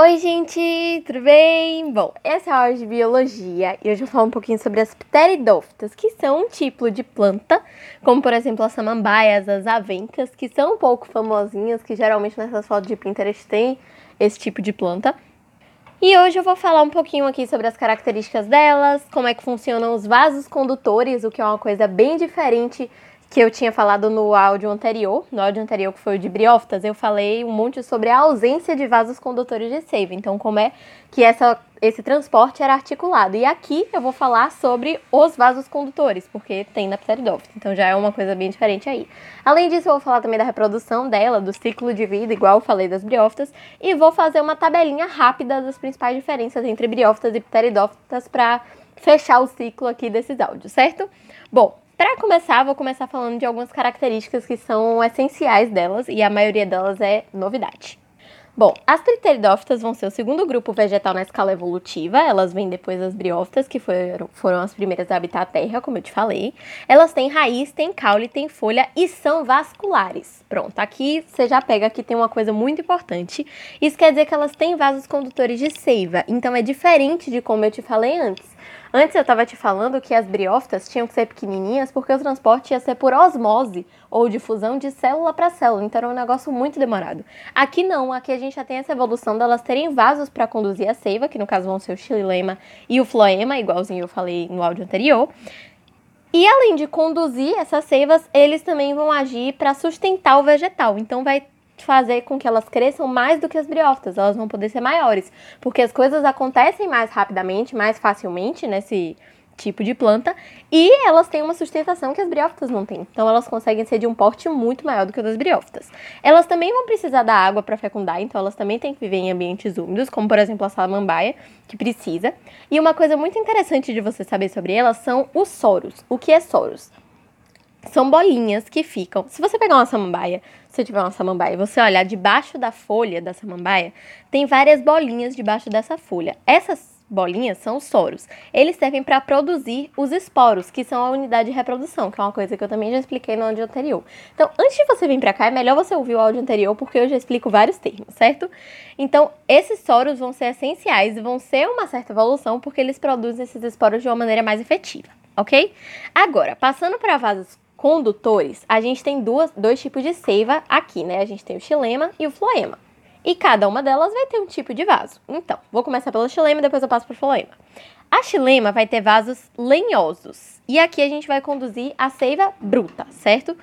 Oi, gente, tudo bem? Bom, essa é a aula de biologia e hoje eu vou falar um pouquinho sobre as pteridófitas, que são um tipo de planta, como por exemplo as samambaias, as avencas, que são um pouco famosinhas, que geralmente nessas fotos de Pinterest tem esse tipo de planta. E hoje eu vou falar um pouquinho aqui sobre as características delas, como é que funcionam os vasos condutores, o que é uma coisa bem diferente que eu tinha falado no áudio anterior, no áudio anterior que foi o de briófitas, eu falei um monte sobre a ausência de vasos condutores de seiva, então como é que essa, esse transporte era articulado. E aqui eu vou falar sobre os vasos condutores, porque tem na pteridófita, então já é uma coisa bem diferente aí. Além disso, eu vou falar também da reprodução dela, do ciclo de vida, igual eu falei das briófitas, e vou fazer uma tabelinha rápida das principais diferenças entre briófitas e pteridófitas para fechar o ciclo aqui desses áudios, certo? Bom, para começar, vou começar falando de algumas características que são essenciais delas e a maioria delas é novidade. Bom, as triteridófitas vão ser o segundo grupo vegetal na escala evolutiva. Elas vêm depois das briófitas, que foram, foram as primeiras a habitar a Terra, como eu te falei. Elas têm raiz, têm caule, têm folha e são vasculares. Pronto, aqui você já pega que tem uma coisa muito importante. Isso quer dizer que elas têm vasos condutores de seiva. Então é diferente de como eu te falei antes. Antes eu estava te falando que as briófitas tinham que ser pequenininhas porque o transporte ia ser por osmose ou difusão de célula para célula, então era um negócio muito demorado. Aqui não, aqui a gente já tem essa evolução delas terem vasos para conduzir a seiva, que no caso vão ser o xilema e o floema, igualzinho eu falei no áudio anterior. E além de conduzir essas seivas, eles também vão agir para sustentar o vegetal. Então vai fazer com que elas cresçam mais do que as briófitas, elas vão poder ser maiores, porque as coisas acontecem mais rapidamente, mais facilmente nesse tipo de planta e elas têm uma sustentação que as briófitas não têm. Então elas conseguem ser de um porte muito maior do que o das briófitas. Elas também vão precisar da água para fecundar, então elas também têm que viver em ambientes úmidos, como por exemplo a salamambaia, que precisa. E uma coisa muito interessante de você saber sobre elas são os soros. O que é soros? São bolinhas que ficam. Se você pegar uma samambaia, se tiver uma samambaia, você olhar debaixo da folha da samambaia, tem várias bolinhas debaixo dessa folha. Essas bolinhas são os soros. Eles servem para produzir os esporos, que são a unidade de reprodução, que é uma coisa que eu também já expliquei no áudio anterior. Então, antes de você vir para cá, é melhor você ouvir o áudio anterior, porque eu já explico vários termos, certo? Então, esses soros vão ser essenciais e vão ser uma certa evolução, porque eles produzem esses esporos de uma maneira mais efetiva, ok? Agora, passando para vasos condutores, a gente tem duas, dois tipos de seiva aqui, né? A gente tem o xilema e o floema. E cada uma delas vai ter um tipo de vaso. Então, vou começar pelo xilema e depois eu passo para o floema. A xilema vai ter vasos lenhosos. E aqui a gente vai conduzir a seiva bruta, certo?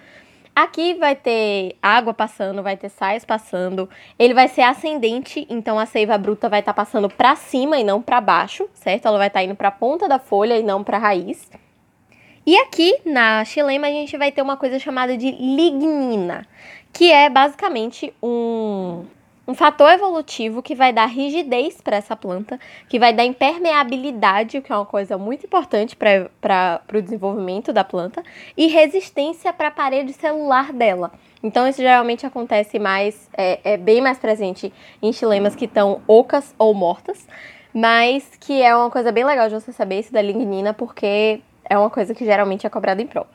Aqui vai ter água passando, vai ter sais passando. Ele vai ser ascendente, então a seiva bruta vai estar tá passando para cima e não para baixo, certo? Ela vai estar tá indo para a ponta da folha e não para a raiz. E aqui na xilema a gente vai ter uma coisa chamada de lignina, que é basicamente um, um fator evolutivo que vai dar rigidez para essa planta, que vai dar impermeabilidade, que é uma coisa muito importante para o desenvolvimento da planta, e resistência para a parede celular dela. Então, isso geralmente acontece mais, é, é bem mais presente em chilemas que estão ocas ou mortas, mas que é uma coisa bem legal de você saber isso da lignina, porque é uma coisa que geralmente é cobrada em prova.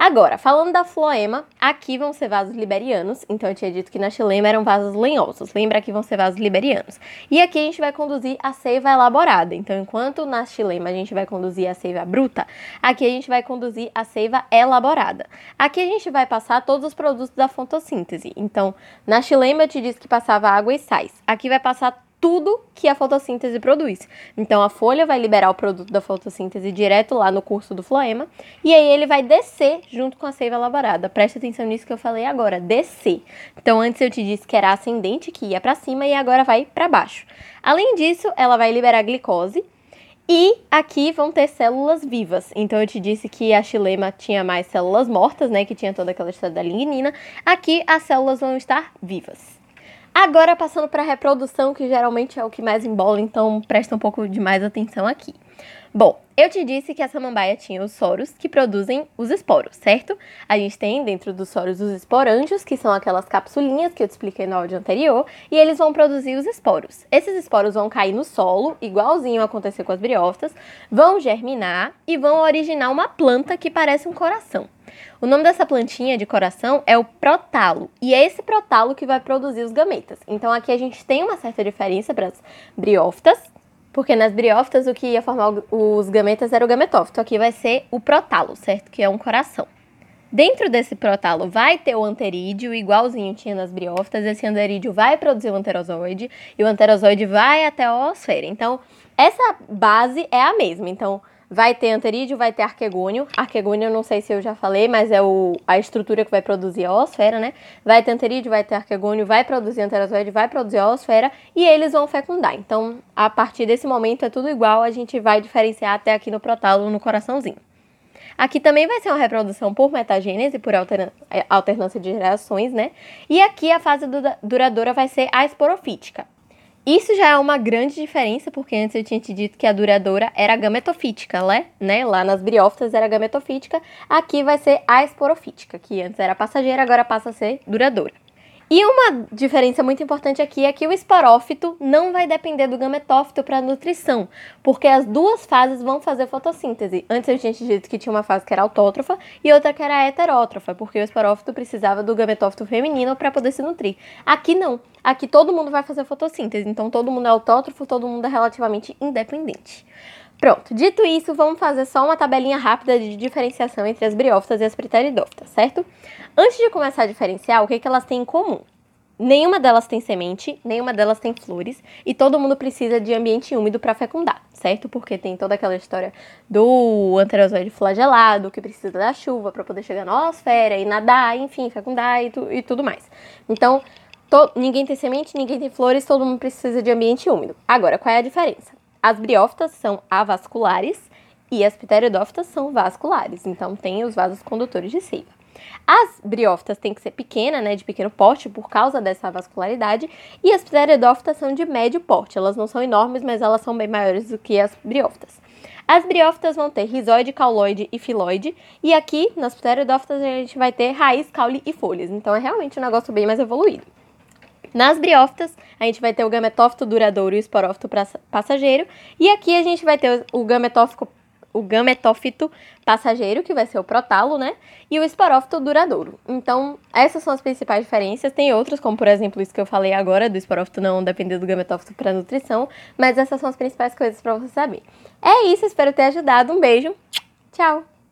Agora, falando da floema, aqui vão ser vasos liberianos. Então, eu tinha dito que na xilema eram vasos lenhosos. Lembra que vão ser vasos liberianos. E aqui a gente vai conduzir a seiva elaborada. Então, enquanto na xilema a gente vai conduzir a seiva bruta, aqui a gente vai conduzir a seiva elaborada. Aqui a gente vai passar todos os produtos da fotossíntese. Então, na xilema eu te disse que passava água e sais. Aqui vai passar tudo que a fotossíntese produz. Então a folha vai liberar o produto da fotossíntese direto lá no curso do floema e aí ele vai descer junto com a seiva elaborada. Preste atenção nisso que eu falei agora, descer. Então antes eu te disse que era ascendente, que ia para cima e agora vai para baixo. Além disso, ela vai liberar glicose e aqui vão ter células vivas. Então eu te disse que a xilema tinha mais células mortas, né, que tinha toda aquela história da lignina. Aqui as células vão estar vivas. Agora passando para reprodução, que geralmente é o que mais embola, então presta um pouco de mais atenção aqui. Bom, eu te disse que a samambaia tinha os soros que produzem os esporos, certo? A gente tem dentro dos soros os esporângios, que são aquelas capsulinhas que eu te expliquei no áudio anterior, e eles vão produzir os esporos. Esses esporos vão cair no solo, igualzinho aconteceu com as briófitas, vão germinar e vão originar uma planta que parece um coração. O nome dessa plantinha de coração é o protalo, e é esse protalo que vai produzir os gametas. Então aqui a gente tem uma certa diferença para as briófitas, porque nas briófitas o que ia formar os gametas era o gametófito. Aqui vai ser o protalo, certo? Que é um coração. Dentro desse protalo vai ter o anterídeo, igualzinho tinha nas briófitas. Esse anterídeo vai produzir o anterozoide e o anterozoide vai até a oosfera. Então, essa base é a mesma. Então, Vai ter anterídeo, vai ter arquegônio. Arquegônio eu não sei se eu já falei, mas é o, a estrutura que vai produzir a oosfera, né? Vai ter anterídeo, vai ter arquegônio, vai produzir anterozoide, vai produzir a oosfera e eles vão fecundar. Então, a partir desse momento é tudo igual, a gente vai diferenciar até aqui no protalo, no coraçãozinho. Aqui também vai ser uma reprodução por metagênese, por é, alternância de gerações, né? E aqui a fase duradoura vai ser a esporofítica. Isso já é uma grande diferença, porque antes eu tinha te dito que a duradoura era gametofítica, né? né? Lá nas briófitas era gametofítica, aqui vai ser a esporofítica, que antes era passageira, agora passa a ser duradoura. E uma diferença muito importante aqui é que o esporófito não vai depender do gametófito para nutrição, porque as duas fases vão fazer fotossíntese. Antes a gente dito que tinha uma fase que era autótrofa e outra que era heterótrofa, porque o esporófito precisava do gametófito feminino para poder se nutrir. Aqui não. Aqui todo mundo vai fazer fotossíntese, então todo mundo é autótrofo, todo mundo é relativamente independente. Pronto, dito isso, vamos fazer só uma tabelinha rápida de diferenciação entre as briófitas e as pteridófitas, certo? Antes de começar a diferenciar, o que, que elas têm em comum? Nenhuma delas tem semente, nenhuma delas tem flores e todo mundo precisa de ambiente úmido para fecundar, certo? Porque tem toda aquela história do anterozoide flagelado que precisa da chuva para poder chegar na osfera e nadar, enfim, fecundar e, tu, e tudo mais. Então, to, ninguém tem semente, ninguém tem flores, todo mundo precisa de ambiente úmido. Agora, qual é a diferença? As briófitas são avasculares e as pteridófitas são vasculares, então tem os vasos condutores de seiva. As briófitas têm que ser pequena, né, de pequeno porte, por causa dessa vascularidade, e as pteridófitas são de médio porte. Elas não são enormes, mas elas são bem maiores do que as briófitas. As briófitas vão ter rizoide, cauloide e filoide, e aqui nas pteridófitas a gente vai ter raiz, caule e folhas. Então é realmente um negócio bem mais evoluído. Nas briófitas, a gente vai ter o gametófito duradouro e o esporófito passageiro. E aqui a gente vai ter o gametófito, o gametófito passageiro, que vai ser o protalo, né? E o esporófito duradouro. Então, essas são as principais diferenças. Tem outras, como por exemplo isso que eu falei agora, do esporófito não depender do gametófito para nutrição. Mas essas são as principais coisas para você saber. É isso, espero ter ajudado. Um beijo. Tchau!